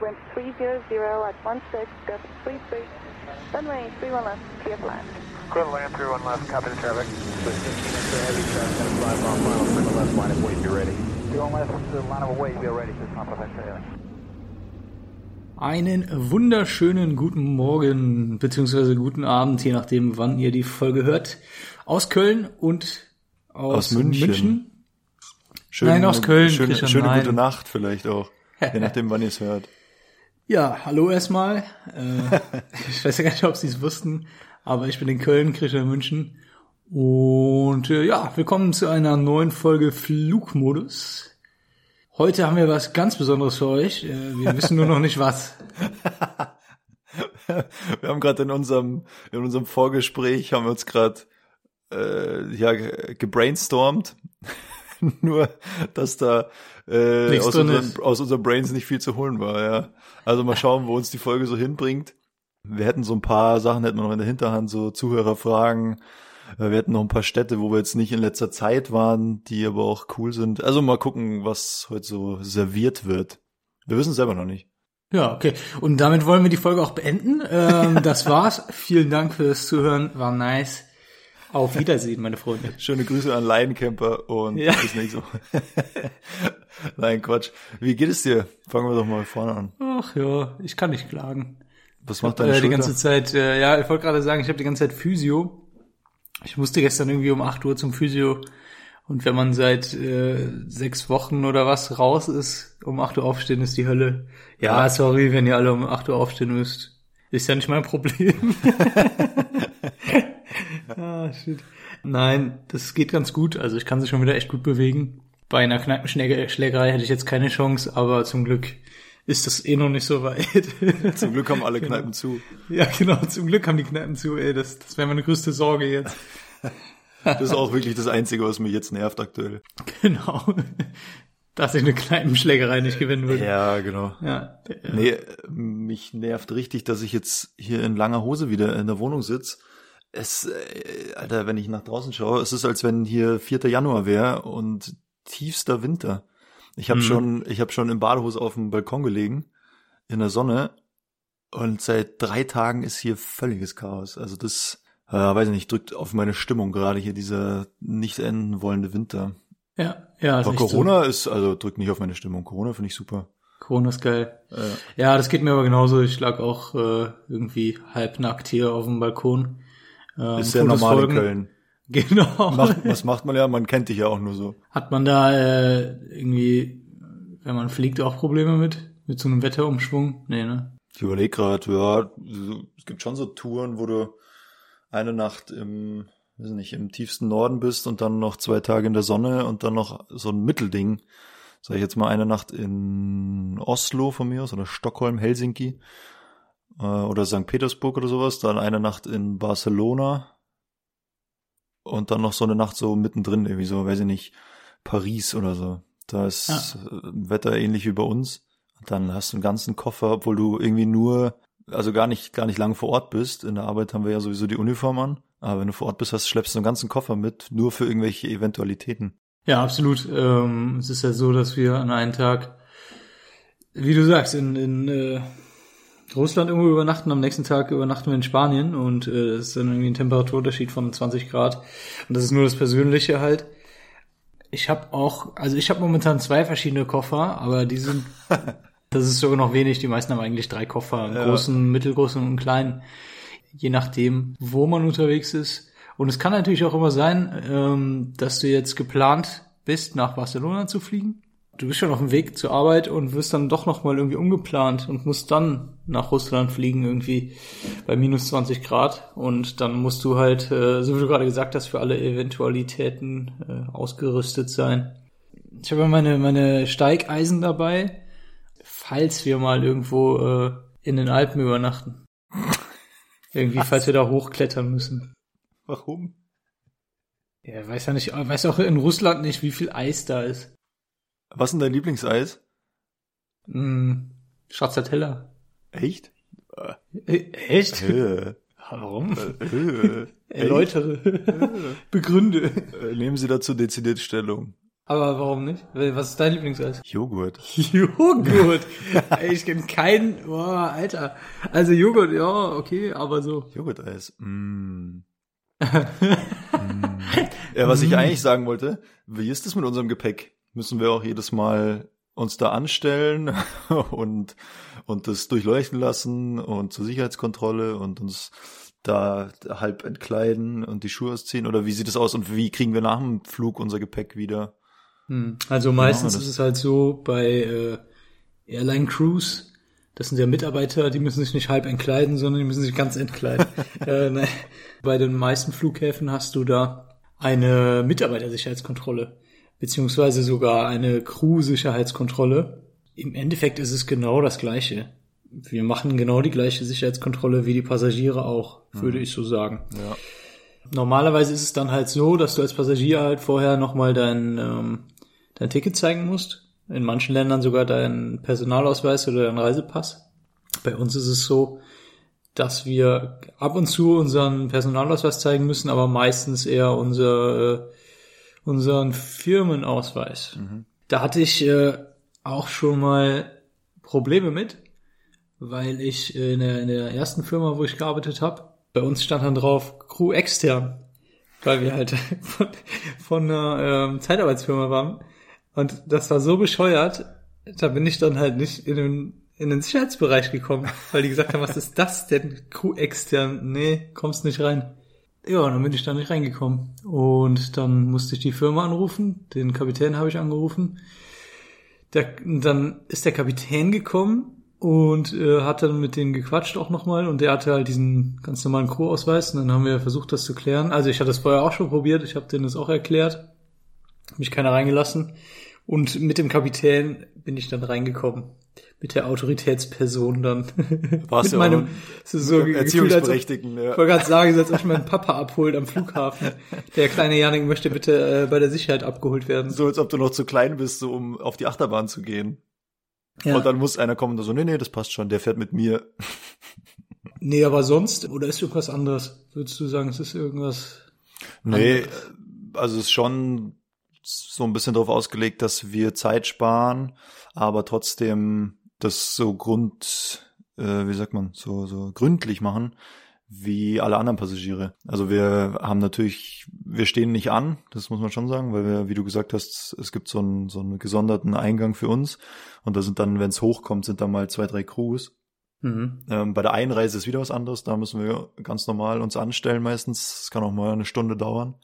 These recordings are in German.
wind 300 at 16, gust 33, runway 31 left, clear for land. Land 31 left, copy the traffic. With 15 inch heavy traffic, gonna fly final, Quinn left line of weight, be ready. 31 left, line of weight, be ready, just not perfect heavy. Einen wunderschönen guten Morgen beziehungsweise guten Abend, je nachdem, wann ihr die Folge hört. Aus Köln und aus, Aus München. München. Schöne, Nein, aus Köln, Schöne, Christian, schöne nein. gute Nacht vielleicht auch. Je nachdem, wann ihr es hört. Ja, hallo erstmal. Äh, ich weiß ja gar nicht, ob Sie es wussten, aber ich bin in Köln, Christian München. Und äh, ja, willkommen zu einer neuen Folge Flugmodus. Heute haben wir was ganz Besonderes für euch. Äh, wir wissen nur noch nicht was. Wir haben gerade in unserem, in unserem Vorgespräch haben wir uns gerade äh, ja, ge- gebrainstormt. Nur, dass da äh, aus, unseren, aus unseren Brains nicht viel zu holen war, ja. Also mal schauen, wo uns die Folge so hinbringt. Wir hätten so ein paar Sachen, hätten wir noch in der Hinterhand, so Zuhörerfragen. Äh, Wir hätten noch ein paar Städte, wo wir jetzt nicht in letzter Zeit waren, die aber auch cool sind. Also mal gucken, was heute so serviert wird. Wir wissen es selber noch nicht. Ja, okay. Und damit wollen wir die Folge auch beenden. Ähm, das war's. Vielen Dank fürs Zuhören. War nice. Auf Wiedersehen, meine Freunde. Schöne Grüße an Lainencamper und Ja. bis nächste Woche. Nein, Quatsch. Wie geht es dir? Fangen wir doch mal vorne an. Ach ja, ich kann nicht klagen. Was macht deine äh, die Schulter? ganze Zeit, äh, ja, ich wollte gerade sagen, ich habe die ganze Zeit Physio. Ich musste gestern irgendwie um 8 Uhr zum Physio. Und wenn man seit äh, sechs Wochen oder was raus ist, um 8 Uhr aufstehen, ist die Hölle. Ja, sorry, wenn ihr alle um 8 Uhr aufstehen müsst. Ist ja nicht mein Problem. ah, shit. Nein, das geht ganz gut. Also ich kann sich schon wieder echt gut bewegen. Bei einer Kneipenschlägerei hätte ich jetzt keine Chance, aber zum Glück ist das eh noch nicht so weit. Zum Glück haben alle Genau. Kneipen zu. Ja, genau, zum Glück haben die Kneipen zu, ey, das, das wäre meine größte Sorge jetzt. Das ist auch wirklich das Einzige, was mich jetzt nervt aktuell. Genau. Dass ich eine Kneipenschlägerei nicht gewinnen würde. Ja, genau. Ja. ja. Nee, mich nervt richtig, dass ich jetzt hier in langer Hose wieder in der Wohnung sitz. Es, äh, Alter, wenn ich nach draußen schaue, es ist, als wenn hier 4. Januar wäre und tiefster Winter. Ich habe Mhm. schon, ich habe schon in Badehose auf dem Balkon gelegen, in der Sonne, und seit drei Tagen ist hier völliges Chaos. Also das, äh, weiß ich nicht, drückt auf meine Stimmung gerade hier dieser nicht enden wollende Winter. Ja, ja. ist Aber so. Corona ist, also drückt nicht auf meine Stimmung. Corona finde ich super. Corona ist geil. Äh, Ja, das geht mir aber genauso. Ich lag auch äh, irgendwie halbnackt hier auf dem Balkon. Ähm, ist Fotos normal folgen. in Köln. Genau. Macht, was macht man ja? Man kennt dich ja auch nur so. Hat man da äh, irgendwie, wenn man fliegt, auch Probleme mit? Mit so einem Wetterumschwung? Nee, ne? Ich überlege gerade, ja, es gibt schon so Touren, wo du eine Nacht im, weiß nicht, im tiefsten Norden bist und dann noch zwei Tage in der Sonne und dann noch so ein Mittelding. Sag ich jetzt mal eine Nacht in Oslo von mir aus oder Stockholm, Helsinki äh, oder St. Petersburg oder sowas, dann eine Nacht in Barcelona und dann noch so eine Nacht so mittendrin, irgendwie so, weiß ich nicht, Paris oder so. Da ist Ah. Wetter ähnlich wie bei uns. Und dann hast du einen ganzen Koffer, obwohl du irgendwie nur, also gar nicht, gar nicht lange vor Ort bist. In der Arbeit haben wir ja sowieso die Uniform an. Aber wenn du vor Ort bist, hast, schleppst du einen ganzen Koffer mit, nur für irgendwelche Eventualitäten. Ja, absolut. Ähm, es ist ja so, dass wir an einem Tag, wie du sagst, in, in äh, Russland irgendwo übernachten, am nächsten Tag übernachten wir in Spanien und äh, das ist dann irgendwie ein Temperaturunterschied von 20 Grad. Und das ist nur das Persönliche halt. Ich habe auch, also ich habe momentan zwei verschiedene Koffer, aber die sind, das ist sogar noch wenig. Die meisten haben eigentlich drei Koffer, einen Ja. großen, mittelgroßen und einen kleinen, je nachdem, wo man unterwegs ist. Und es kann natürlich auch immer sein, ähm, dass du jetzt geplant bist, nach Barcelona zu fliegen. Du bist schon auf dem Weg zur Arbeit und wirst dann doch noch mal irgendwie umgeplant und musst dann nach Russland fliegen irgendwie bei minus 20 Grad und dann musst du halt, äh, so wie du gerade gesagt hast, für alle Eventualitäten äh, ausgerüstet sein. Ich habe meine meine Steigeisen dabei, falls wir mal irgendwo äh, in den Alpen übernachten. Irgendwie, falls wir da hochklettern müssen. Warum? Ja, weiß ja nicht, weiß auch in Russland nicht, wie viel Eis da ist. Was ist denn dein Lieblingseis? Hm, Stracciatella. Echt? Äh, Echt? Äh, Warum? äh, Erläutere. Begründe. äh, nehmen Sie dazu dezidiert Stellung. Aber warum nicht? Was ist dein Lieblingseis? Joghurt. Joghurt. Ey, ich kenne keinen. Boah, Alter. Also Joghurt, ja, okay, aber so. Joghurt-Eis. Mm. mm. Ja, was ich eigentlich sagen wollte, wie ist es mit unserem Gepäck? Müssen wir auch jedes Mal uns da anstellen und, und das durchleuchten lassen und zur Sicherheitskontrolle und uns da halb entkleiden und die Schuhe ausziehen? Oder wie sieht es aus und wie kriegen wir nach dem Flug unser Gepäck wieder? Hm. Also meistens ist es halt so bei äh, Airline Crews, das sind ja Mitarbeiter, die müssen sich nicht halb entkleiden, sondern die müssen sich ganz entkleiden. äh, ne. Bei den meisten Flughäfen hast du da eine Mitarbeitersicherheitskontrolle, beziehungsweise sogar eine Crew-Sicherheitskontrolle. Im Endeffekt ist es genau das Gleiche. Wir machen genau die gleiche Sicherheitskontrolle wie die Passagiere auch, würde mhm. ich so sagen. Ja. Normalerweise ist es dann halt so, dass du als Passagier halt vorher nochmal dein, ähm, dein Ticket zeigen musst. In manchen Ländern sogar deinen Personalausweis oder deinen Reisepass. Bei uns ist es so, dass wir ab und zu unseren Personalausweis zeigen müssen, aber meistens eher unser, äh, unseren Firmenausweis. Mhm. Da hatte ich äh, auch schon mal Probleme mit, weil ich äh, in, der, in der ersten Firma, wo ich gearbeitet habe, bei uns stand dann drauf Crew extern, weil wir halt von, von einer ähm, Zeitarbeitsfirma waren. Und das war so bescheuert, da bin ich dann halt nicht in den in den Sicherheitsbereich gekommen, weil die gesagt haben, was ist das denn? Crew extern? Nee, kommst nicht rein. Ja, dann bin ich da nicht reingekommen. Und dann musste ich die Firma anrufen, den Kapitän habe ich angerufen. Der, dann ist der Kapitän gekommen und äh, hat dann mit denen gequatscht auch nochmal und der hatte halt diesen ganz normalen Crew-Ausweis und dann haben wir versucht, das zu klären. Also ich hatte das vorher auch schon probiert, ich habe denen das auch erklärt, mich keiner reingelassen und mit dem Kapitän bin ich dann reingekommen mit der Autoritätsperson dann. Warst mit meinem so, so Erziehungsberechtigten, ja. Ich wollte gerade sagen, als ob ich meinen Papa abholt am Flughafen. Der kleine Janik möchte bitte äh, bei der Sicherheit abgeholt werden. So als ob du noch zu klein bist, so um auf die Achterbahn zu gehen. Ja. Und dann muss einer kommen und so, nee, nee, das passt schon, der fährt mit mir. Nee, aber sonst, oder ist irgendwas anderes? Würdest du sagen, es ist irgendwas? Nee, anderes? also es ist schon so ein bisschen darauf ausgelegt, dass wir Zeit sparen, aber trotzdem das so Grund, äh, wie sagt man, so, so gründlich machen, wie alle anderen Passagiere. Also wir haben natürlich, wir stehen nicht an, das muss man schon sagen, weil wir, wie du gesagt hast, es gibt so einen, so einen gesonderten Eingang für uns und da sind dann, wenn es hochkommt, sind da mal zwei, drei Crews. Mhm. Ähm, bei der Einreise ist wieder was anderes, da müssen wir ganz normal uns anstellen meistens. Es kann auch mal eine Stunde dauern.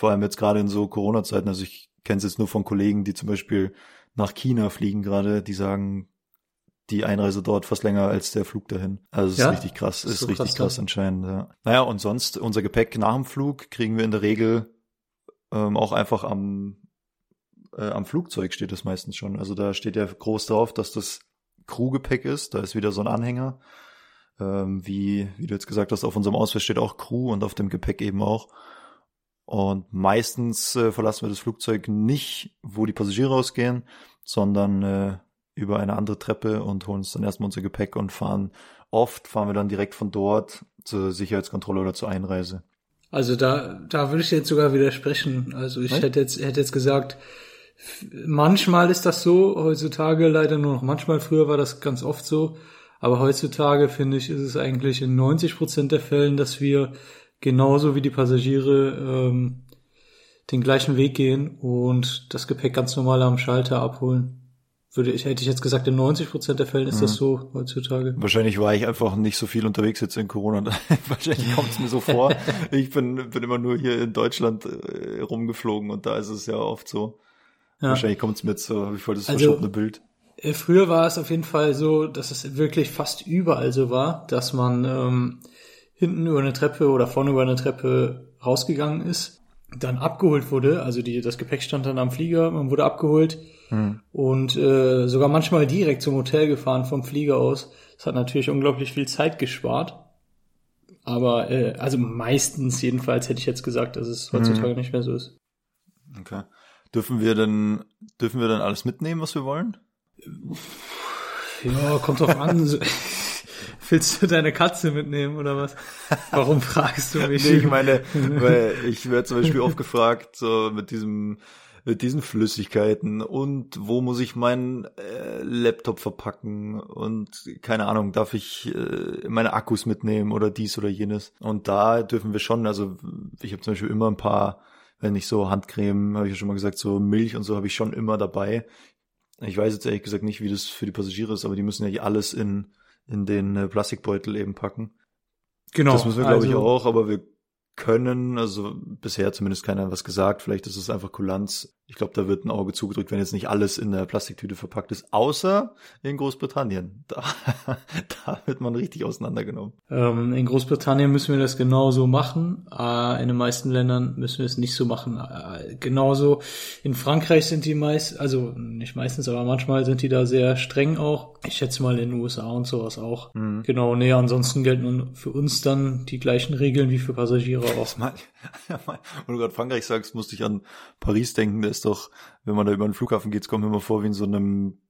Vor allem jetzt gerade in so Corona-Zeiten. Also ich kenne es jetzt nur von Kollegen, die zum Beispiel nach China fliegen gerade, die sagen, die Einreise dort fast länger als der Flug dahin. Also es ja? ist richtig krass, ist, ist so richtig krass, krass anscheinend. Ja. Naja, und sonst unser Gepäck nach dem Flug kriegen wir in der Regel ähm, auch einfach am äh, am Flugzeug steht es meistens schon. Also da steht ja groß drauf, dass das Crewgepäck ist. Da ist wieder so ein Anhänger. Ähm, wie, wie du jetzt gesagt hast, auf unserem Ausweis steht auch Crew und auf dem Gepäck eben auch. Und meistens äh, verlassen wir das Flugzeug nicht, wo die Passagiere ausgehen, sondern äh, über eine andere Treppe und holen uns dann erstmal unser Gepäck und fahren. Oft fahren wir dann direkt von dort zur Sicherheitskontrolle oder zur Einreise. Also da, da würde ich jetzt sogar widersprechen. Also ich hätte jetzt, hätte jetzt gesagt, manchmal ist das so, heutzutage leider nur noch manchmal, früher war das ganz oft so, aber heutzutage finde ich, ist es eigentlich in 90 Prozent der Fällen, dass wir genauso wie die Passagiere ähm, den gleichen Weg gehen und das Gepäck ganz normal am Schalter abholen. Würde ich, hätte ich jetzt gesagt, in 90 Prozent der Fällen ist mhm. das so heutzutage. Wahrscheinlich war ich einfach nicht so viel unterwegs jetzt in Corona. Wahrscheinlich kommt es mir so vor. ich bin, bin immer nur hier in Deutschland äh, rumgeflogen und da ist es ja oft so. Ja. Wahrscheinlich kommt es mir jetzt so, wie voll das also, verschobene Bild. Äh, früher war es auf jeden Fall so, dass es wirklich fast überall so war, dass man ähm, hinten über eine Treppe oder vorne über eine Treppe rausgegangen ist, dann abgeholt wurde, also die, das Gepäck stand dann am Flieger, man wurde abgeholt hm. und äh, sogar manchmal direkt zum Hotel gefahren vom Flieger aus. Das hat natürlich unglaublich viel Zeit gespart. Aber äh, also meistens jedenfalls hätte ich jetzt gesagt, dass es heutzutage hm. nicht mehr so ist. Okay. Dürfen wir denn dürfen wir dann alles mitnehmen, was wir wollen? Ja, kommt drauf an. Willst du deine Katze mitnehmen oder was? Warum fragst du mich? Nee, ich meine, weil ich werde zum Beispiel oft gefragt, so mit diesem, mit diesen Flüssigkeiten und wo muss ich meinen äh, Laptop verpacken und keine Ahnung, darf ich äh, meine Akkus mitnehmen oder dies oder jenes. Und da dürfen wir schon, also ich habe zum Beispiel immer ein paar, wenn ich so Handcreme, habe ich ja schon mal gesagt, so Milch und so habe ich schon immer dabei. Ich weiß jetzt ehrlich gesagt nicht, wie das für die Passagiere ist, aber die müssen ja alles in in den äh, Plastikbeutel eben packen. Genau. Das müssen wir, glaube ich, also- auch, aber wir können, also bisher zumindest keiner was gesagt, vielleicht ist es einfach Kulanz. Ich glaube, da wird ein Auge zugedrückt, wenn jetzt nicht alles in der Plastiktüte verpackt ist, außer in Großbritannien. Da, da wird man richtig auseinandergenommen. Ähm, in Großbritannien müssen wir das genauso machen. Äh, in den meisten Ländern müssen wir es nicht so machen. Äh, genauso in Frankreich sind die meist, also nicht meistens, aber manchmal sind die da sehr streng auch. Ich schätze mal in den USA und sowas auch. Mhm. Genau, nee, ansonsten gelten für uns dann die gleichen Regeln wie für Passagiere auch. Mal- Wenn du gerade Frankreich sagst, musste ich an Paris denken. Ist doch, wenn man da über den Flughafen geht, kommt mir immer vor wie in so einem,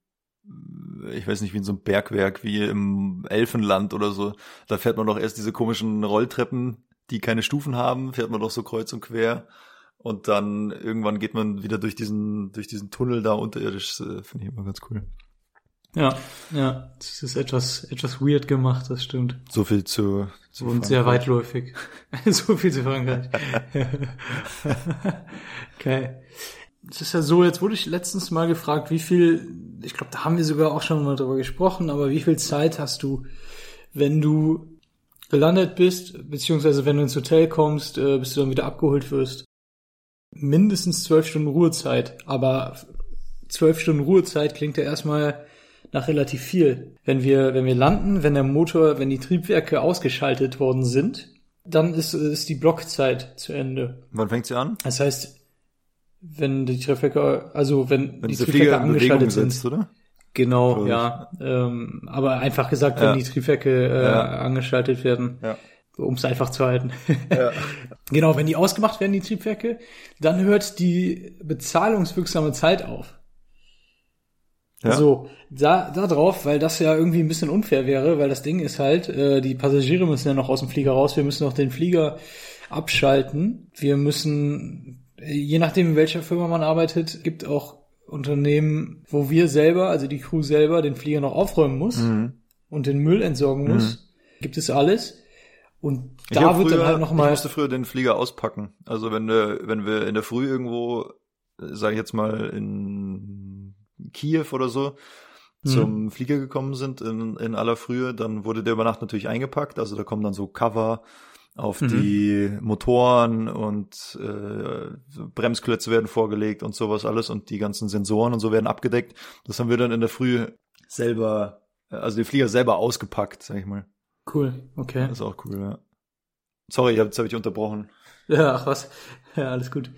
ich weiß nicht, wie in so einem Bergwerk, wie im Elfenland oder so. Da fährt man doch erst diese komischen Rolltreppen, die keine Stufen haben, fährt man doch so kreuz und quer. Und dann irgendwann geht man wieder durch diesen, durch diesen Tunnel da unterirdisch. Äh, Finde ich immer ganz cool. Ja, ja, das ist etwas, etwas weird gemacht, das stimmt. So viel zu, zu Und sehr Frankreich. weitläufig. so viel zu Frankreich. okay. Es ist ja so, jetzt wurde ich letztens mal gefragt, wie viel, ich glaube, da haben wir sogar auch schon mal drüber gesprochen, aber wie viel Zeit hast du, wenn du gelandet bist, beziehungsweise wenn du ins Hotel kommst, äh, bis du dann wieder abgeholt wirst? Mindestens zwölf Stunden Ruhezeit, aber zwölf Stunden Ruhezeit klingt ja erstmal nach relativ viel. Wenn wir, wenn wir landen, wenn der Motor, wenn die Triebwerke ausgeschaltet worden sind, dann ist, ist die Blockzeit zu Ende. Wann fängt sie an? Das heißt, wenn die Triebwerke, also wenn, Wenn die Triebwerke Flieger angeschaltet sind, setzt, oder? genau, ja. Ähm, aber einfach gesagt, Ja. wenn die Triebwerke äh, Ja. angeschaltet werden, Ja. um es einfach zu halten. Ja. Genau, wenn die ausgemacht werden, die Triebwerke, dann hört die bezahlungswirksame Zeit auf. Ja. So, da, da drauf, weil das ja irgendwie ein bisschen unfair wäre, weil das Ding ist halt, äh, die Passagiere müssen ja noch aus dem Flieger raus, wir müssen noch den Flieger abschalten, wir müssen, je nachdem in welcher Firma man arbeitet, gibt auch Unternehmen, wo wir selber, also die Crew selber, den Flieger noch aufräumen muss Mhm. und den Müll entsorgen muss. Gibt es alles. Und Ich da wird früher, dann halt Ich nochmal, musste früher den Flieger auspacken. Also wenn wir, wenn wir in der Früh irgendwo, sage ich jetzt mal in Kiew oder so, Mhm. zum Flieger gekommen sind in, in aller Frühe, dann wurde der über Nacht natürlich eingepackt. Also da kommen dann so Cover auf Mhm. die Motoren und äh, Bremsklötze werden vorgelegt und sowas alles und die ganzen Sensoren und so werden abgedeckt. Das haben wir dann in der Früh selber, also den Flieger selber ausgepackt, sag ich mal. cool, okay. Das ist auch cool, ja. Sorry, jetzt habe ich unterbrochen. Ja, ach was. Ja, alles gut.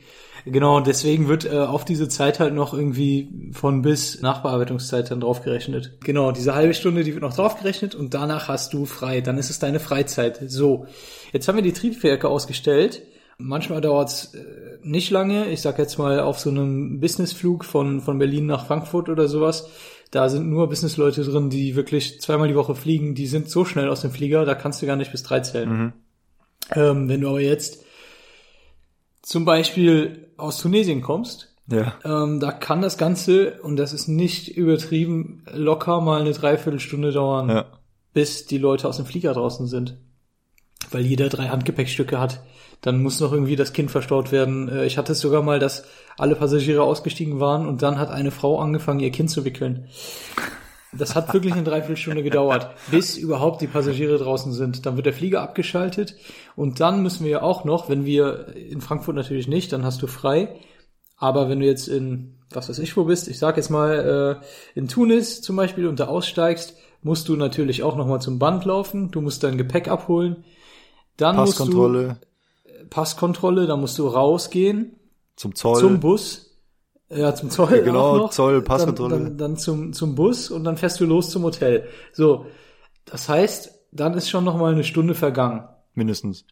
Genau, deswegen wird äh, auf diese Zeit halt noch irgendwie von bis Nachbearbeitungszeit dann draufgerechnet. Genau, diese halbe Stunde, die wird noch draufgerechnet und danach hast du frei. Dann ist es deine Freizeit. So, jetzt haben wir die Triebwerke ausgestellt. Manchmal dauert's äh, nicht lange. Ich sag jetzt mal auf so einem Businessflug von, von Berlin nach Frankfurt oder sowas. Da sind nur Businessleute drin, die wirklich zweimal die Woche fliegen. Die sind so schnell aus dem Flieger, da kannst du gar nicht bis drei zählen. Mhm. Ähm, wenn du aber jetzt zum Beispiel aus Tunesien kommst, Ja. ähm, da kann das Ganze, und das ist nicht übertrieben, locker mal eine Dreiviertelstunde dauern, Ja. bis die Leute aus dem Flieger draußen sind. Weil jeder drei Handgepäckstücke hat. Dann muss noch irgendwie das Kind verstaut werden. Äh, Ich hatte es sogar mal, dass alle Passagiere ausgestiegen waren und dann hat eine Frau angefangen, ihr Kind zu wickeln. Das hat wirklich eine Dreiviertelstunde gedauert, bis überhaupt die Passagiere draußen sind. Dann wird der Flieger abgeschaltet und dann müssen wir ja auch noch, wenn wir in Frankfurt natürlich nicht, dann hast du frei. Aber wenn du jetzt in, was weiß ich wo bist, ich sag jetzt mal äh, in Tunis zum Beispiel und da aussteigst, musst du natürlich auch nochmal zum Band laufen. Du musst dein Gepäck abholen. Dann Passkontrolle musst du Passkontrolle, dann musst du rausgehen zum Zoll. zum Bus. Ja, zum Zoll. Ja, genau, noch. Zoll, Passkontrolle. Dann, dann, dann zum, zum Bus und dann fährst du los zum Hotel. So, das heißt, dann ist schon noch mal eine Stunde vergangen. mindestens.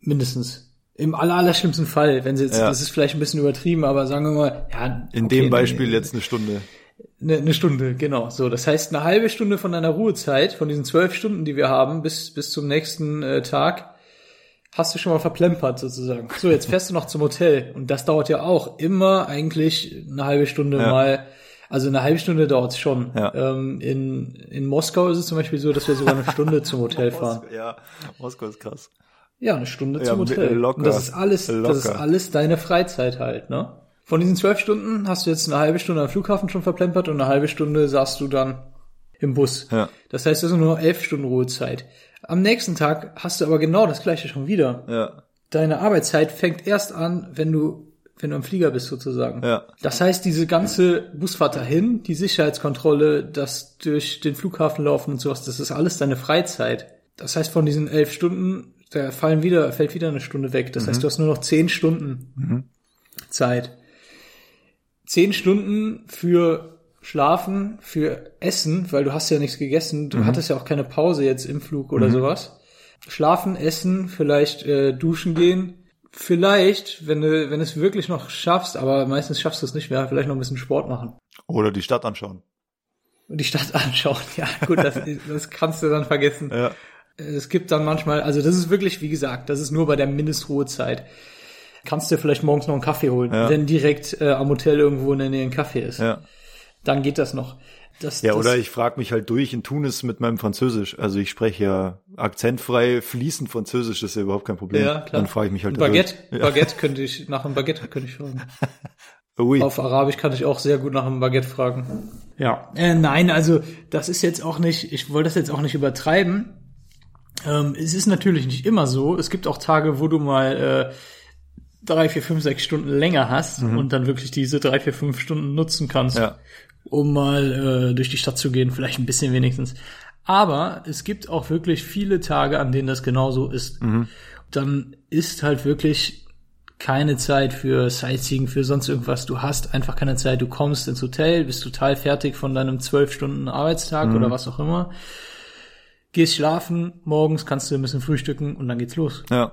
Mindestens. Im aller, aller schlimmsten Fall. Wenn sie jetzt, Ja. das ist vielleicht ein bisschen übertrieben, aber sagen wir mal, ja. In okay, dem Beispiel nee, jetzt eine Stunde. Eine, eine Stunde, genau. So, das heißt, eine halbe Stunde von deiner Ruhezeit, von diesen zwölf Stunden, die wir haben, bis, bis zum nächsten äh, Tag, hast du schon mal verplempert sozusagen. So, jetzt fährst du noch zum Hotel und das dauert ja auch immer eigentlich eine halbe Stunde Ja. mal. Also eine halbe Stunde dauert's schon. Ja. Ähm, in, in Moskau ist es zum Beispiel so, dass wir sogar eine Stunde zum Hotel fahren. Ja, Moskau ist krass. Ja, eine Stunde Ja, zum Hotel. locker. Und das ist alles, das ist Locker. alles deine Freizeit halt, ne? Von diesen zwölf Stunden hast du jetzt eine halbe Stunde am Flughafen schon verplempert und eine halbe Stunde saßt du dann im Bus. Ja. Das heißt, das sind nur noch elf Stunden Ruhezeit. Am nächsten Tag hast du aber genau das gleiche schon wieder. Ja, Deine Arbeitszeit fängt erst an, wenn du, wenn du am Flieger bist sozusagen. ja, Das heißt, diese ganze Busfahrt dahin, die Sicherheitskontrolle, das durch den Flughafen laufen und sowas, das ist alles deine Freizeit. Das heißt, von diesen elf Stunden, da fallen wieder, fällt wieder eine Stunde weg. Das heißt, du hast nur noch zehn Stunden Zeit. Zehn Stunden für Schlafen, für Essen, weil du hast ja nichts gegessen. Du hattest ja auch keine Pause jetzt im Flug oder sowas. Schlafen, essen, vielleicht äh, duschen gehen. Vielleicht, wenn du, wenn du es wirklich noch schaffst, aber meistens schaffst du es nicht mehr, vielleicht noch ein bisschen Sport machen. Oder die Stadt anschauen. Und die Stadt anschauen. Ja, gut, das, das kannst du dann vergessen. Ja, Es gibt dann manchmal, also das ist wirklich, wie gesagt, das ist nur bei der Mindestruhezeit. Kannst dir vielleicht morgens noch einen Kaffee holen, Ja. wenn direkt äh, am Hotel irgendwo in der Nähe ein Kaffee ist. ja. Dann geht das noch. Das, Ja, das, oder ich frage mich halt durch in Tunis mit meinem Französisch. Also ich spreche ja akzentfrei, fließend Französisch, das ist ja überhaupt kein Problem. Ja, klar. Dann frage ich mich halt Ein Baguette, dadurch. Ja. Baguette könnte ich, nach einem Baguette könnte ich fragen. Ui. Auf Arabisch kann ich auch sehr gut nach einem Baguette fragen. Ja. Äh, nein, also das ist jetzt auch nicht, ich wollte das jetzt auch nicht übertreiben. Ähm, es ist natürlich nicht immer so. Es gibt auch Tage, wo du mal äh, drei, vier, fünf, sechs Stunden länger hast und dann wirklich diese drei, vier, fünf Stunden nutzen kannst, Mhm. Ja. Um mal äh, durch die Stadt zu gehen, vielleicht ein bisschen wenigstens. Aber es gibt auch wirklich viele Tage, an denen das genauso ist. Mhm. Dann ist halt wirklich keine Zeit für Sightseeing, für sonst irgendwas. Du hast einfach keine Zeit. Du kommst ins Hotel, bist total fertig von deinem zwölf Stunden Arbeitstag Mhm. oder was auch immer. Gehst schlafen, morgens kannst du ein bisschen frühstücken und dann geht's los. Ja.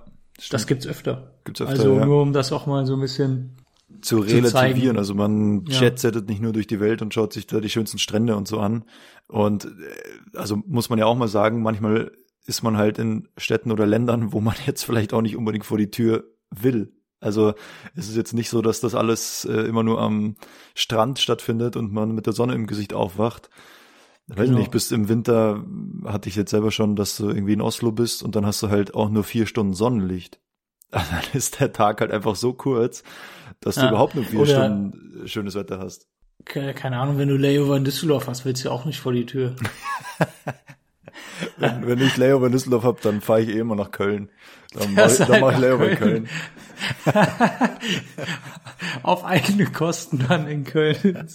Das gibt's öfter. Gibt's öfter, also ja. nur um das auch mal so ein bisschen. Zu zu relativieren. zeigen. Also man Ja. jetsettet nicht nur durch die Welt und schaut sich da die schönsten Strände und so an. Und äh, also muss man ja auch mal sagen, manchmal ist man halt in Städten oder Ländern, wo man jetzt vielleicht auch nicht unbedingt vor die Tür will. Also es ist jetzt nicht so, dass das alles äh, immer nur am Strand stattfindet und man mit der Sonne im Gesicht aufwacht. Weiß Genau. nicht, bis im Winter hatte ich jetzt selber schon, dass du irgendwie in Oslo bist und dann hast du halt auch nur vier Stunden Sonnenlicht. Dann ist der Tag halt einfach so kurz, dass du Ja. überhaupt nur vier Oder- Stunden äh, schönes Wetter hast. Ke- Keine Ahnung, wenn du Layover in Düsseldorf hast, willst du ja auch nicht vor die Tür. Wenn, wenn ich Layover in Düsseldorf hab, dann fahre ich eh immer nach Köln. Dann mache dann mach ich halt Layover in Köln. Auf eigene Kosten dann in Köln.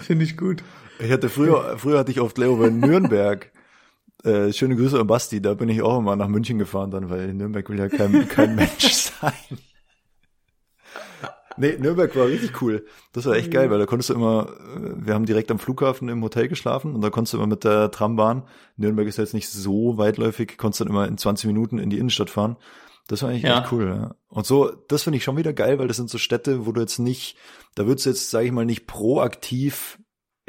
Finde ich gut. Ich hatte früher, früher hatte ich oft Layover in Nürnberg. Äh, schöne Grüße an Basti, da bin ich auch immer nach München gefahren dann, weil in Nürnberg will ja kein, kein Mensch sein. Nee, Nürnberg war richtig cool. Das war echt geil, weil da konntest du immer, äh, wir haben direkt am Flughafen im Hotel geschlafen und da konntest du immer mit der Trambahn, Nürnberg ist jetzt nicht so weitläufig, konntest dann immer in 20 Minuten in die Innenstadt fahren. Das war eigentlich Ja. echt cool, ja. Und so, das finde ich schon wieder geil, weil das sind so Städte, wo du jetzt nicht, da würdest du jetzt, sage ich mal, nicht proaktiv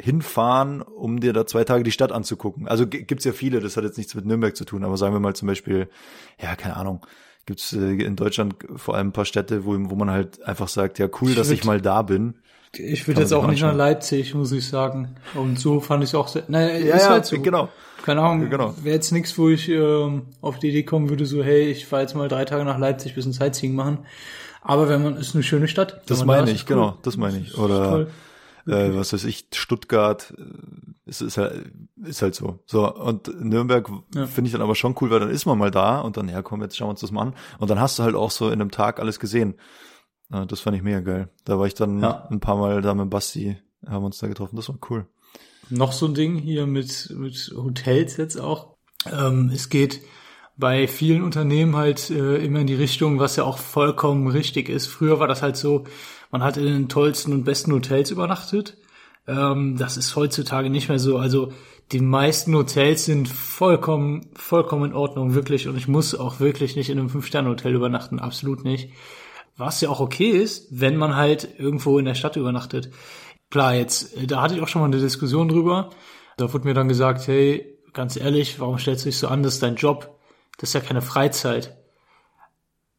hinfahren, um dir da zwei Tage die Stadt anzugucken. Also gibt's ja viele, das hat jetzt nichts mit Nürnberg zu tun, aber sagen wir mal zum Beispiel, ja, keine Ahnung, gibt's äh, in Deutschland vor allem ein paar Städte, wo, wo man halt einfach sagt, ja, cool, Ich dass würd- ich mal da bin. Ich würde jetzt auch nicht nach. Leipzig, muss ich sagen. Und so fand ich es auch sehr. Naja, Ja, ist ja, halt so. genau. Keine Ahnung, Genau. wäre jetzt nichts, wo ich ähm, auf die Idee kommen würde, so, hey, ich fahre jetzt mal drei Tage nach Leipzig, bisschen Sightseeing machen. Aber wenn man, ist eine schöne Stadt. Das da meine ist, ich, ist genau, das meine ich. Oder äh, was weiß ich, Stuttgart, äh, es ist halt, ist halt so. So, und Nürnberg Ja. finde ich dann aber schon cool, weil dann ist man mal da und dann, ja komm, jetzt schauen wir uns das mal an. Und dann hast du halt auch so in einem Tag alles gesehen. Das fand ich mega geil. Da war ich dann Ja. ein paar Mal da mit Basti, haben uns da getroffen, das war cool. noch so ein Ding hier mit, mit Hotels jetzt auch. Ähm, es geht bei vielen Unternehmen halt äh, immer in die Richtung, was ja auch vollkommen richtig ist. Früher war das halt so, man hat in den tollsten und besten Hotels übernachtet. Ähm, das ist heutzutage nicht mehr so. Also die meisten Hotels sind vollkommen, vollkommen in Ordnung, wirklich. Und ich muss auch wirklich nicht in einem Fünf-Sterne-Hotel übernachten, absolut nicht. Was ja auch okay ist, wenn man halt irgendwo in der Stadt übernachtet. klar, jetzt, äh, da hatte ich auch schon mal eine Diskussion drüber. Da wurde mir dann gesagt, hey, ganz ehrlich, warum stellst du dich so an, das ist dein Job? Das ist ja keine Freizeit.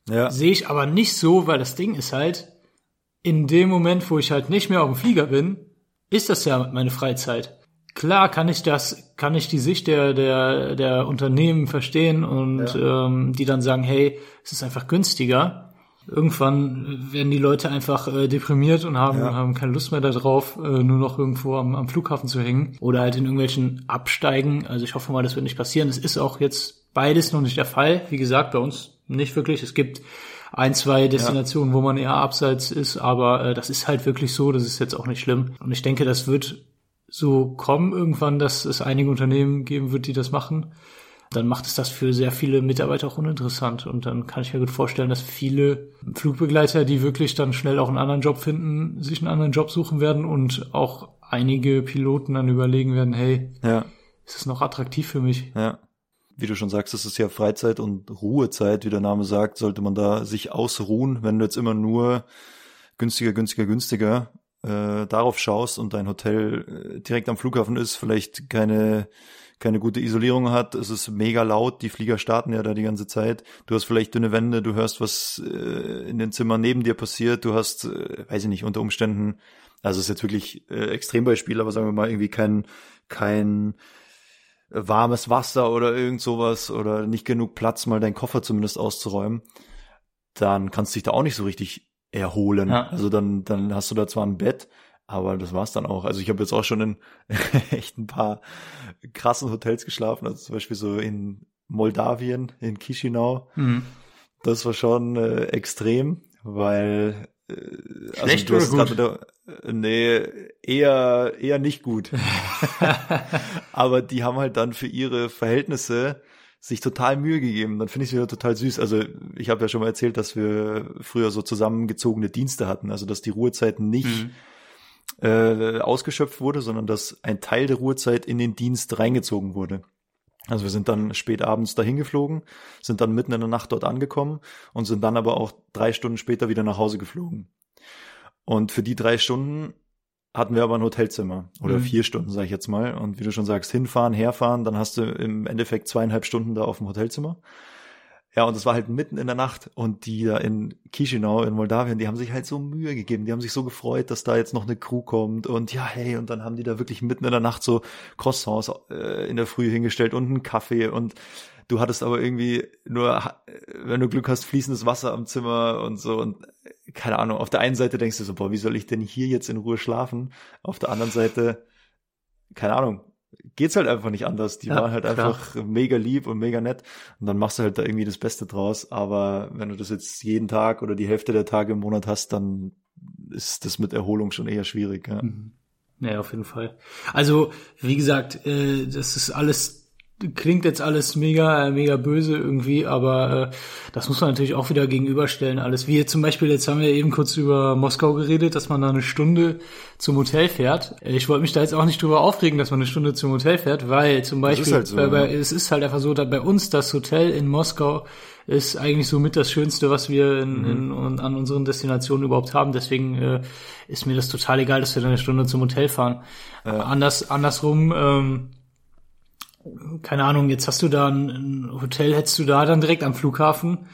Ja. Sehe ich aber nicht so, weil das Ding ist halt, in dem Moment, wo ich halt nicht mehr auf dem Flieger bin, ist das ja meine Freizeit. Klar kann ich das, kann ich die Sicht der, der, der Unternehmen verstehen und Ja. ähm, die dann sagen, hey, es ist einfach günstiger. Irgendwann werden die Leute einfach äh, deprimiert und haben, Ja. haben keine Lust mehr darauf, äh, nur noch irgendwo am, am Flughafen zu hängen oder halt in irgendwelchen Absteigen. Also ich hoffe mal, das wird nicht passieren. Es ist auch jetzt beides noch nicht der Fall. Wie gesagt, bei uns nicht wirklich. Es gibt ein, zwei Destinationen, wo man eher abseits ist, aber äh, das ist halt wirklich so, das ist jetzt auch nicht schlimm. Und ich denke, das wird so kommen irgendwann, dass es einige Unternehmen geben wird, die das machen. Dann macht es das für sehr viele Mitarbeiter auch uninteressant. Und dann kann ich mir gut vorstellen, dass viele Flugbegleiter, die wirklich dann schnell auch einen anderen Job finden, sich einen anderen Job suchen werden und auch einige Piloten dann überlegen werden, hey, Ja. ist das noch attraktiv für mich? Ja. Wie du schon sagst, das ist ja Freizeit und Ruhezeit, wie der Name sagt, sollte man da sich ausruhen, wenn du jetzt immer nur günstiger, günstiger, günstiger äh, darauf schaust und dein Hotel äh, direkt am Flughafen ist, vielleicht keine keine gute Isolierung hat, es ist mega laut, die Flieger starten ja da die ganze Zeit. Du hast vielleicht dünne Wände, du hörst, was äh, in den Zimmern neben dir passiert, du hast, äh, weiß ich nicht, unter Umständen, also es ist jetzt wirklich äh, Extrembeispiel, aber sagen wir mal irgendwie kein kein warmes Wasser oder irgend sowas oder nicht genug Platz, mal deinen Koffer zumindest auszuräumen, dann kannst du dich da auch nicht so richtig erholen. Ja. Also dann, dann hast du da zwar ein Bett, aber das war's dann auch. Also ich habe jetzt auch schon in echt ein paar krassen Hotels geschlafen, also zum Beispiel so in Moldawien, in Chisinau. Mhm. Das war schon äh, extrem, weil Schlecht du hast oder grad wieder, äh, nee, eher eher nicht gut. Aber die haben halt dann für ihre Verhältnisse sich total Mühe gegeben. Dann finde ich es wieder total süß. Also ich habe ja schon mal erzählt, dass wir früher so zusammengezogene Dienste hatten, also dass die Ruhezeiten nicht Mhm. äh, ausgeschöpft wurde, sondern dass ein Teil der Ruhezeit in den Dienst reingezogen wurde. Also wir sind dann spät abends dahin geflogen, sind dann mitten in der Nacht dort angekommen und sind dann aber auch drei Stunden später wieder nach Hause geflogen. Und für die drei Stunden hatten wir aber ein Hotelzimmer oder Mhm. vier Stunden, sage ich jetzt mal. Und wie du schon sagst, hinfahren, herfahren, dann hast du im Endeffekt zweieinhalb Stunden da auf dem Hotelzimmer. Ja, und es war halt mitten in der Nacht und die da in Chisinau in Moldawien, die haben sich halt so Mühe gegeben, die haben sich so gefreut, dass da jetzt noch eine Crew kommt. Und ja, hey, und dann haben die da wirklich mitten in der Nacht so Croissants äh, in der Früh hingestellt und einen Kaffee. Und du hattest aber irgendwie nur, wenn du Glück hast, fließendes Wasser am Zimmer und so. Und äh, keine Ahnung, auf der einen Seite denkst du so, boah, wie soll ich denn hier jetzt in Ruhe schlafen? Auf der anderen Seite, keine Ahnung, geht's halt einfach nicht anders. Die Ja, waren halt klar. einfach mega lieb und mega nett. Und dann machst du halt da irgendwie das Beste draus. Aber wenn du das jetzt jeden Tag oder die Hälfte der Tage im Monat hast, dann ist das mit Erholung schon eher schwierig. Ja. Mhm. Ja, auf jeden Fall. Also, wie gesagt, äh, das ist alles, klingt jetzt alles mega, äh, mega böse irgendwie, aber äh, das muss man natürlich auch wieder gegenüberstellen. Alles wie zum Beispiel, jetzt haben wir eben kurz über Moskau geredet, dass man da eine Stunde zum Hotel fährt. Äh, Ich wollte mich da jetzt auch nicht drüber aufregen, dass man eine Stunde zum Hotel fährt, weil zum Beispiel, halt so, bei, bei, es ist halt einfach so, dass bei uns das Hotel in Moskau ist eigentlich somit das Schönste, was wir in, in, in, an unseren Destinationen überhaupt haben. Deswegen äh, ist mir das total egal, dass wir da eine Stunde zum Hotel fahren. Anders, andersrum, ähm, keine Ahnung, jetzt hast du da ein, ein Hotel, hättest du da dann direkt am Flughafen,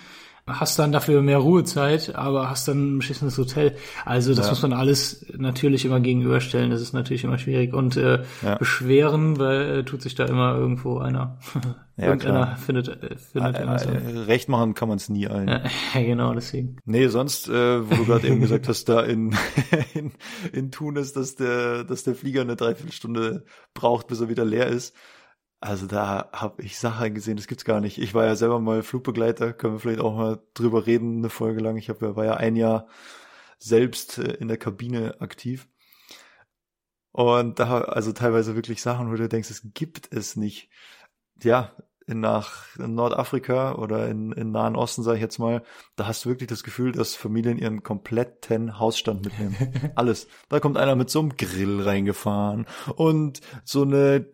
hast dann dafür mehr Ruhezeit, aber hast dann ein beschissenes Hotel. Also das Ja. muss man alles natürlich immer gegenüberstellen. Das ist natürlich immer schwierig. Und äh, Ja. beschweren, weil äh, tut sich da immer irgendwo einer. Ja, Irgendeiner klar. findet, äh, findet immer so. äh, recht machen kann man es nie allen. Ja, genau, deswegen. Nee, sonst, äh, wo du gerade eben gesagt hast, da in, in, in Tunis, dass der, dass der Flieger eine Dreiviertelstunde braucht, bis er wieder leer ist. Also da habe ich Sachen gesehen, das gibt's gar nicht. Ich war ja selber mal Flugbegleiter, können wir vielleicht auch mal drüber reden, eine Folge lang. Ich hab, war ja ein Jahr selbst äh, in der Kabine aktiv. Und da, also teilweise wirklich Sachen, wo du denkst, es gibt es nicht. Ja, nach in Nordafrika oder in, in Nahen Osten, sage ich jetzt mal, da hast du wirklich das Gefühl, dass Familien ihren kompletten Hausstand mitnehmen. Alles. Da kommt einer mit so einem Grill reingefahren und so eine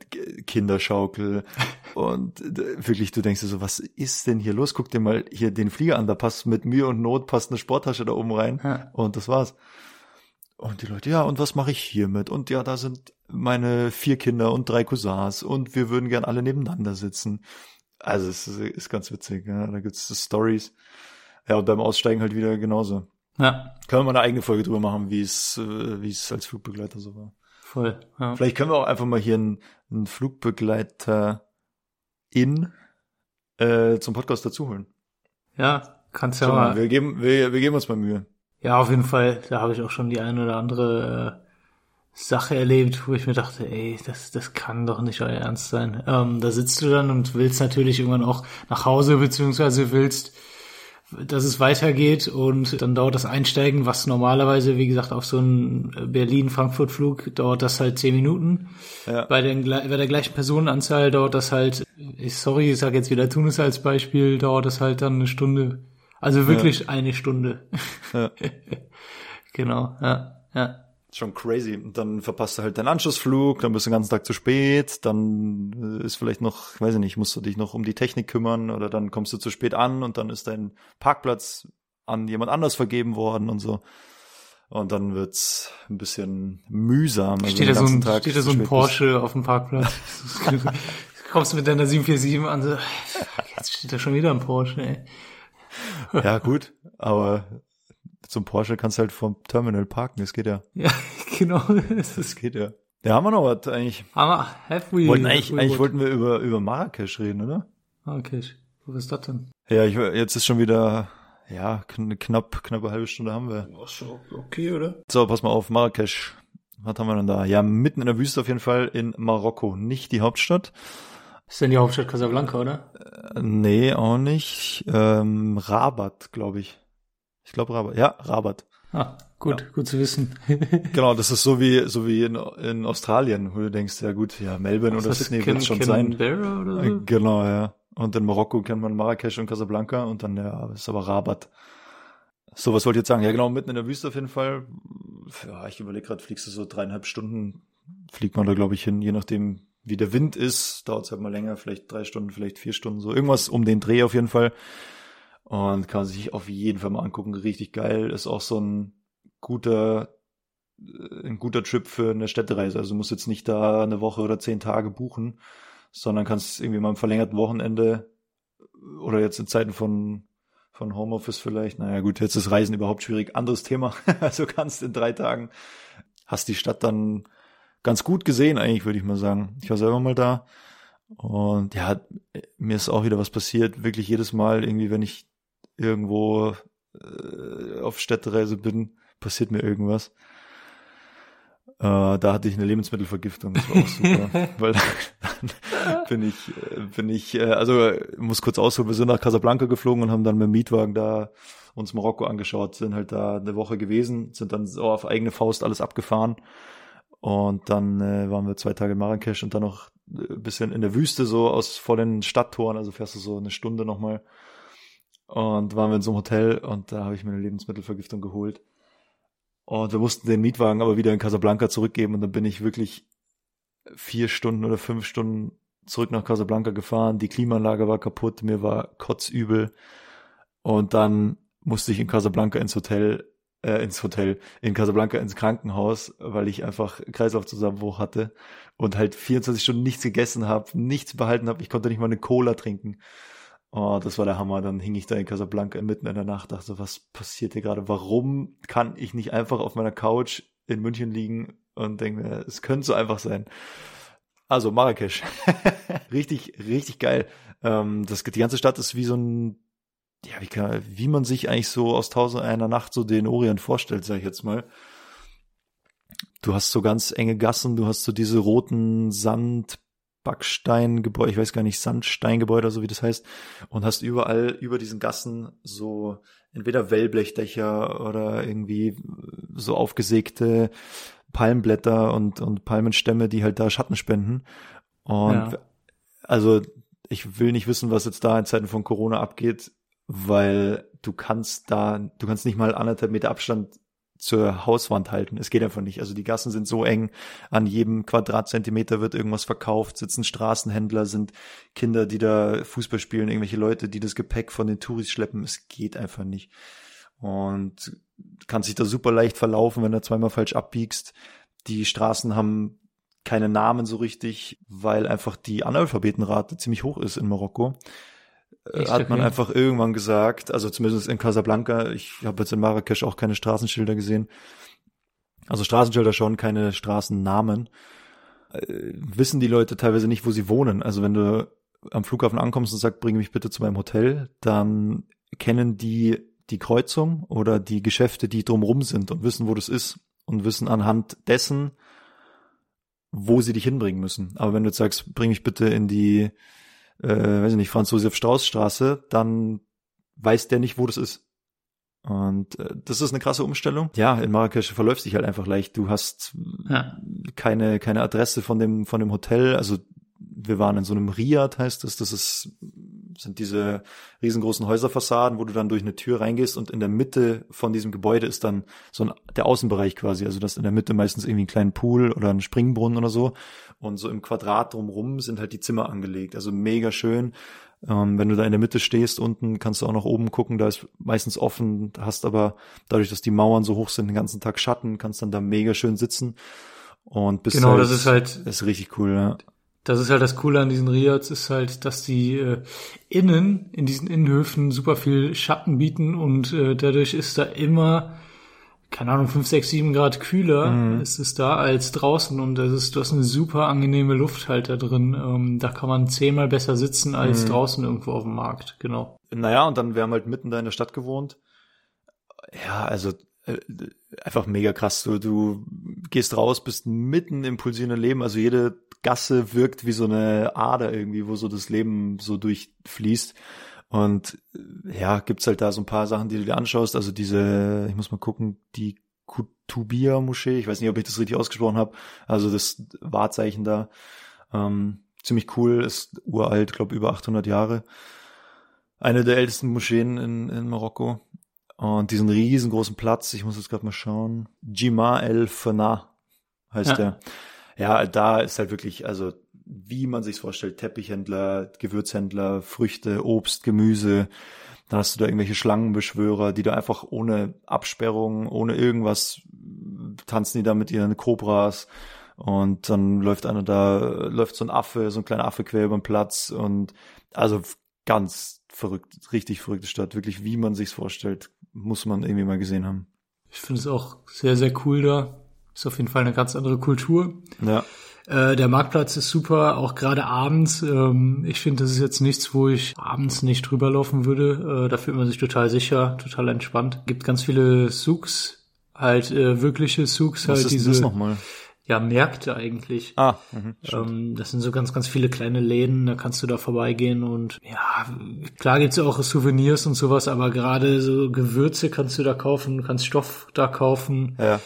Kinderschaukel. Und wirklich, du denkst dir so, was ist denn hier los? Guck dir mal hier den Flieger an, da passt mit Mühe und Not passt eine Sporttasche da oben rein. Und das war's. Und die Leute, ja, und was mache ich hiermit? Und ja, da sind meine vier Kinder und drei Cousins und wir würden gern alle nebeneinander sitzen. Also es ist, ist ganz witzig, ja. Da gibt's Stories. Ja, und beim Aussteigen halt wieder genauso. Ja, Können wir mal eine eigene Folge drüber machen, wie es, äh, wie es als Flugbegleiter so war. voll. Ja. Vielleicht können wir auch einfach mal hier einen, einen Flugbegleiter in äh, zum Podcast dazu holen. Ja, kannst ja mal, wir geben, wir, wir geben uns mal Mühe. Ja, auf jeden Fall. Da habe ich auch schon die eine oder andere äh, Sache erlebt, wo ich mir dachte, ey, das, das kann doch nicht euer Ernst sein. Ähm, da sitzt du dann und willst natürlich irgendwann auch nach Hause, beziehungsweise willst, dass es weitergeht und dann dauert das Einsteigen, was normalerweise, wie gesagt, auf so einen Berlin-Frankfurt-Flug dauert das halt zehn Minuten. Ja. Bei, den, bei der gleichen Personenanzahl dauert das halt, ich, sorry, ich sage jetzt wieder Tunis als Beispiel, dauert das halt dann eine Stunde. Also wirklich eine Stunde. Ja. Genau, ja, ja. Schon crazy. Und dann verpasst du halt deinen Anschlussflug, dann bist du den ganzen Tag zu spät, dann äh, ist vielleicht noch, weiß ich nicht, musst du dich noch um die Technik kümmern oder dann kommst du zu spät an und dann ist dein Parkplatz an jemand anders vergeben worden und so. Und dann wird's ein bisschen mühsam. Also Steht da so ein, Tag steht da so ein Porsche auf dem Parkplatz. Kommst du mit deiner 747 an, so, jetzt steht da schon wieder ein Porsche, ey. Ja, gut, aber zum Porsche kannst du halt vom Terminal parken, das geht ja. Ja, genau. Das geht ja. Ja, haben wir noch was eigentlich? aber have we, Wollten eigentlich, have we eigentlich what? wollten wir über, über Marrakesch reden, oder? Ah, Okay, wo ist das denn? Ja, ich, jetzt ist schon wieder, ja, kn knapp, knappe halbe Stunde haben wir. Ach so, okay, oder? So, pass mal auf, Marrakesch. Was haben wir denn da? Ja, mitten in der Wüste auf jeden Fall in Marokko. Nicht die Hauptstadt. Ist denn die Hauptstadt Casablanca, oder? Äh, Nee, auch nicht. Ähm, Rabat, glaube ich. Ich glaube Rabat. Ja, Rabat. Ah, gut, gut zu wissen. Genau, das ist so wie, so wie in, in Australien, wo du denkst, ja gut, ja, Melbourne oder Was Sydney Can- wird schon sein. Oder Äh, so? Genau, ja. Und in Marokko kennt man Marrakesch und Casablanca und dann, ja, ist aber Rabat. So, was wollte ich jetzt sagen? Ja, genau, mitten in der Wüste auf jeden Fall. Ja, ich überlege gerade, fliegst du so dreieinhalb Stunden, fliegt man da, glaube ich, hin, je nachdem, wie der Wind ist, dauert es halt mal länger, vielleicht drei Stunden, vielleicht vier Stunden, so irgendwas um den Dreh auf jeden Fall. Und kann sich auf jeden Fall mal angucken, richtig geil. Ist auch so ein guter, äh, ein guter Trip für eine Städtereise. Also du musst jetzt nicht da eine Woche oder zehn Tage buchen, sondern kannst irgendwie mal am verlängerten Wochenende oder jetzt in Zeiten von von Homeoffice vielleicht. Naja gut, jetzt ist Reisen überhaupt schwierig. Anderes Thema. Also kannst in drei Tagen, hast die Stadt dann ganz gut gesehen eigentlich, würde ich mal sagen. Ich war selber mal da und ja, mir ist auch wieder was passiert. Wirklich jedes Mal irgendwie, wenn ich irgendwo äh, auf Städtereise bin, passiert mir irgendwas. Äh, da hatte ich eine Lebensmittelvergiftung, das war auch super, weil dann bin ich, äh, bin ich, äh, also muss kurz ausholen, wir sind nach Casablanca geflogen und haben dann mit dem Mietwagen da uns Marokko angeschaut, sind halt da eine Woche gewesen, sind dann so auf eigene Faust alles abgefahren und dann äh, waren wir zwei Tage in Marrakesch und dann noch ein bisschen in der Wüste so aus vor den Stadttoren, also fährst du so eine Stunde nochmal und waren wir in so einem Hotel und da habe ich mir eine Lebensmittelvergiftung geholt. Und wir mussten den Mietwagen aber wieder in Casablanca zurückgeben und dann bin ich wirklich vier Stunden oder fünf Stunden zurück nach Casablanca gefahren. Die Klimaanlage war kaputt, mir war kotzübel. Und dann musste ich in Casablanca ins Hotel, äh, ins Hotel, in Casablanca ins Krankenhaus, weil ich einfach Kreislaufzusammenbruch hatte und halt 24 Stunden nichts gegessen habe, nichts behalten habe. Ich konnte nicht mal eine Cola trinken. Oh, das war der Hammer. Dann hing ich da in Casablanca mitten in der Nacht, dachte, was passiert hier gerade? Warum kann ich nicht einfach auf meiner Couch in München liegen und denke mir, es könnte so einfach sein. Also Marrakesch. richtig, richtig geil. Ähm, das, die ganze Stadt ist wie so ein, ja, wie, kann, wie man sich eigentlich so aus Tausend einer Nacht so den Orient vorstellt, sag ich jetzt mal. Du hast so ganz enge Gassen, du hast so diese roten Sand, Backsteingebäude, ich weiß gar nicht, Sandsteingebäude oder so wie das heißt, und hast überall über diesen Gassen so entweder Wellblechdächer oder irgendwie so aufgesägte Palmblätter und, und Palmenstämme, die halt da Schatten spenden. Und Ja. also ich will nicht wissen, was jetzt da in Zeiten von Corona abgeht, weil du kannst da, du kannst nicht mal anderthalb Meter Abstand zur Hauswand halten. Es geht einfach nicht. Also die Gassen sind so eng, an jedem Quadratzentimeter wird irgendwas verkauft, sitzen Straßenhändler, sind Kinder, die da Fußball spielen, irgendwelche Leute, die das Gepäck von den Touris schleppen. Es geht einfach nicht. Und kannst dich da super leicht verlaufen, wenn du zweimal falsch abbiegst. Die Straßen haben keine Namen so richtig, weil einfach die Analphabetenrate ziemlich hoch ist in Marokko. Äh, Echt, Hat man okay. einfach irgendwann gesagt, also zumindest in Casablanca, ich habe jetzt in Marrakesch auch keine Straßenschilder gesehen. Also Straßenschilder schon, keine Straßennamen. Äh, wissen die Leute teilweise nicht, wo sie wohnen. Also wenn du am Flughafen ankommst und sagst, bring mich bitte zu meinem Hotel, dann kennen die die Kreuzung oder die Geschäfte, die drumrum sind und wissen, wo das ist und wissen anhand dessen, wo sie dich hinbringen müssen. Aber wenn du jetzt sagst, bring mich bitte in die, äh, weiß ich nicht, Franz-Josef-Strauß-Straße, dann weiß der nicht, wo das ist. Und äh, das ist eine krasse Umstellung. Ja, in Marrakesch verläuft sich halt einfach leicht. Du hast Ja. keine, keine Adresse von dem, von dem Hotel. Also wir waren in so einem Riad, heißt es. Das ist, sind diese riesengroßen Häuserfassaden, wo du dann durch eine Tür reingehst und in der Mitte von diesem Gebäude ist dann so ein, der Außenbereich quasi. Also das in der Mitte meistens irgendwie einen kleinen Pool oder ein Springbrunnen oder so. Und so im Quadrat drumrum sind halt die Zimmer angelegt. Also mega schön. Ähm, wenn du da in der Mitte stehst, unten kannst du auch nach oben gucken, da ist meistens offen, hast aber dadurch, dass die Mauern so hoch sind, den ganzen Tag Schatten, kannst dann da mega schön sitzen. Und bist Genau, halt, das ist halt, ist richtig cool, ja. das ist halt das Coole an diesen Riads, ist halt, dass die äh, innen, in diesen Innenhöfen super viel Schatten bieten und äh, dadurch ist da immer, keine Ahnung, 5, 6, 7 Grad kühler Mhm. ist es da als draußen und das ist, du hast eine super angenehme Luft halt da drin. Ähm, da kann man zehnmal besser sitzen als Mhm. draußen irgendwo auf dem Markt, genau. Naja, und dann, wir haben halt mitten da in der Stadt gewohnt. Ja, also äh, einfach mega krass. Du, du gehst raus, bist mitten im pulsierenden Leben. Also jede Gasse wirkt wie so eine Ader irgendwie, wo so das Leben so durchfließt. Und äh, ja, gibt's halt da so ein paar Sachen, die du dir anschaust. Also diese, ich muss mal gucken, die Kutubia-Moschee, ich weiß nicht, ob ich das richtig ausgesprochen habe. Also das Wahrzeichen da. Ähm, ziemlich cool, ist uralt, glaube über 800 Jahre. Eine der ältesten Moscheen in, in Marokko. Und diesen riesengroßen Platz, ich muss jetzt gerade mal schauen. Jima el Fana heißt Ja. der. Ja, da ist halt wirklich, also wie man sich's vorstellt, Teppichhändler, Gewürzhändler, Früchte, Obst, Gemüse. Dann hast du da irgendwelche Schlangenbeschwörer, die da einfach ohne Absperrung, ohne irgendwas tanzen die da mit ihren Kobras. Und dann läuft einer da, läuft so ein Affe, so ein kleiner Affe quer über den Platz. Und also ganz verrückt, richtig verrückte Stadt. Wirklich, wie man sich's vorstellt, muss man irgendwie mal gesehen haben. Ich finde es auch sehr, sehr cool da. Ist auf jeden Fall eine ganz andere Kultur. Ja. Äh, der Marktplatz ist super, auch gerade abends. Ähm, ich finde, das ist jetzt nichts, wo ich abends nicht drüber laufen würde. Äh, da fühlt man sich total sicher, total entspannt. Gibt ganz viele Souks, halt äh, wirkliche Souks, halt ist diese das nochmal? ja Märkte eigentlich. Ah, stimmt. Ähm, das sind so ganz, ganz viele kleine Läden, da kannst du da vorbeigehen und ja, klar gibt's auch Souvenirs und sowas, aber gerade so Gewürze kannst du da kaufen, kannst Stoff da kaufen, ja.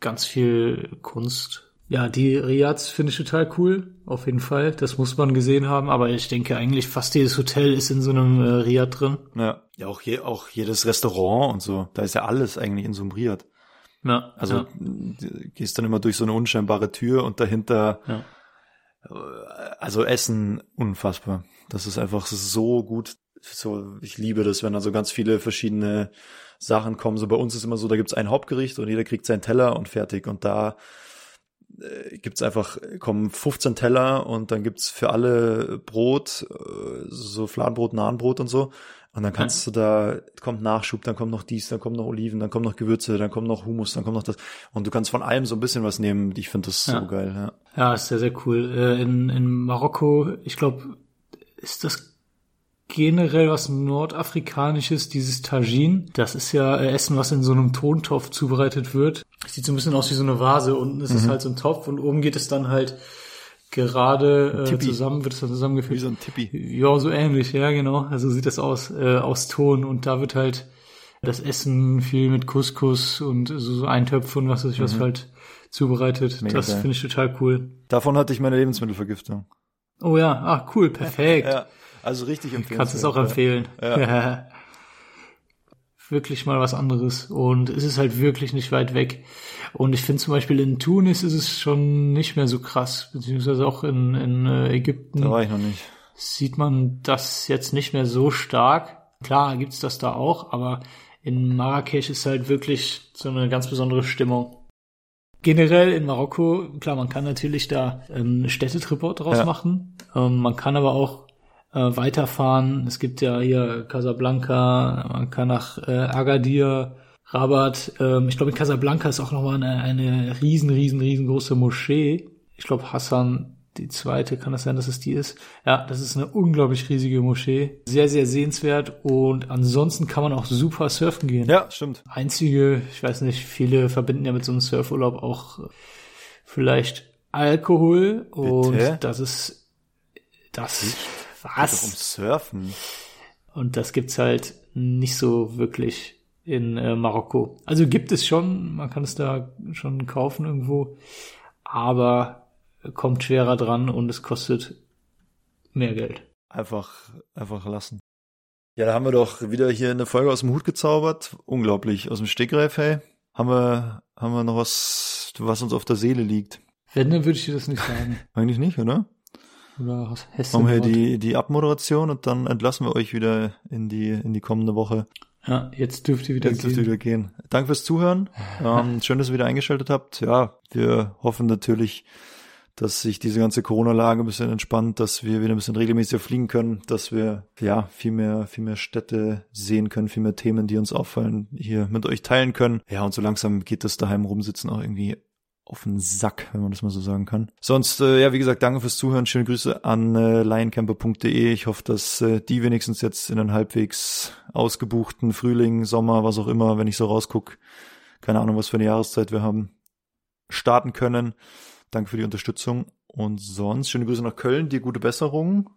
ganz viel Kunst. Ja, die Riads finde ich total cool, auf jeden Fall. Das muss man gesehen haben, aber ich denke eigentlich fast jedes Hotel ist in so einem äh, Riad drin. Ja, ja auch, je, auch jedes Restaurant und so. Da ist ja alles eigentlich in so einem Riad. Ja, Also ja. gehst dann immer durch so eine unscheinbare Tür und dahinter, Ja. äh, also Essen unfassbar. Das ist einfach so gut. So, ich liebe das, wenn da so ganz viele verschiedene Sachen kommen. So bei uns ist immer so, da gibt's ein Hauptgericht und jeder kriegt seinen Teller und fertig. Und da äh, gibt's einfach, kommen 15 Teller und dann gibt's für alle Brot, äh, so Fladenbrot, Nahenbrot und so. Und dann kannst du da, kommt Nachschub, dann kommt noch dies, dann kommt noch Oliven, dann kommen noch Gewürze, dann kommt noch Hummus, dann kommt noch das. Und du kannst von allem so ein bisschen was nehmen. Ich finde das Ja. so geil, ja. Ja, ist sehr, sehr cool. Äh, in, in Marokko, ich glaube, ist das generell was Nordafrikanisches, dieses Tagine. Das ist ja äh, Essen, was in so einem Tontopf zubereitet wird. Sieht so ein bisschen aus wie so eine Vase. Unten ist Mhm. es halt so ein Topf und oben geht es dann halt gerade äh, zusammen, wird es dann Wie zusammengefügt. so ein Tippi. Ja, so ähnlich, ja, genau. Also sieht das aus, äh, aus Ton und da wird halt das Essen viel mit Couscous und so, so Eintöpfe und was weiß ich was halt zubereitet. Mhm. Mega das finde ich total cool. Davon hatte ich meine Lebensmittelvergiftung. Oh ja, ah, cool, perfekt. Ja, also richtig empfehlen. Kannst es auch empfehlen. Ja. wirklich mal was anderes. Und es ist halt wirklich nicht weit weg. Und ich finde zum Beispiel in Tunis ist es schon nicht mehr so krass, beziehungsweise auch in, in äh, Ägypten Da war ich noch nicht. sieht man das jetzt nicht mehr so stark. Klar gibt's das da auch, aber in Marrakesch ist halt wirklich so eine ganz besondere Stimmung. Generell in Marokko, klar, man kann natürlich da einen Städtetrip draus Ja. machen. Ähm, man kann aber auch äh, weiterfahren. Es gibt ja hier Casablanca, man kann nach äh, Agadir, Rabat. Ähm, ich glaube, in Casablanca ist auch nochmal eine, eine riesen, riesen, riesengroße Moschee. Ich glaube, Hassan die zweite, kann das sein, dass es die ist? Ja, das ist eine unglaublich riesige Moschee. Sehr, sehr sehenswert. Und ansonsten kann man auch super surfen gehen. Ja, stimmt. Einzige, ich weiß nicht, viele verbinden ja mit so einem Surfurlaub auch vielleicht Alkohol. Und Bitte? das ist das. Geht doch um Was? Surfen. Und das gibt's halt nicht so wirklich in äh, Marokko. Also gibt es schon, man kann es da schon kaufen irgendwo, aber kommt schwerer dran und es kostet mehr Geld. Einfach, einfach lassen. Ja, da haben wir doch wieder hier eine Folge aus dem Hut gezaubert. Unglaublich. Aus dem Stegreif, hey. Haben wir, haben wir noch was, was uns auf der Seele liegt? Wenn, dann würde ich dir das nicht sagen. Eigentlich nicht, oder? Oder hast du Machen wir die, die Abmoderation und dann entlassen wir euch wieder in die, in die kommende Woche. Ja, jetzt dürft ihr wieder Jetzt dürft gehen. ihr wieder gehen. Danke fürs Zuhören. Ähm, schön, dass ihr wieder eingeschaltet habt. Ja, wir hoffen natürlich, dass sich diese ganze Corona-Lage ein bisschen entspannt, dass wir wieder ein bisschen regelmäßiger fliegen können, dass wir ja viel mehr, viel mehr Städte sehen können, viel mehr Themen, die uns auffallen, hier mit euch teilen können. Ja, und so langsam geht das daheim rumsitzen auch irgendwie auf den Sack, wenn man das mal so sagen kann. Sonst, äh, ja, wie gesagt, danke fürs Zuhören. Schöne Grüße an äh, lioncamper.de. Ich hoffe, dass äh, die wenigstens jetzt in einen halbwegs ausgebuchten Frühling, Sommer, was auch immer, wenn ich so rausguck, keine Ahnung, was für eine Jahreszeit wir haben, starten können. Danke für die Unterstützung. Und sonst, schöne Grüße nach Köln, dir gute Besserung.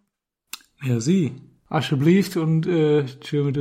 Ja, sie. Asche blieft und äh, tschö mit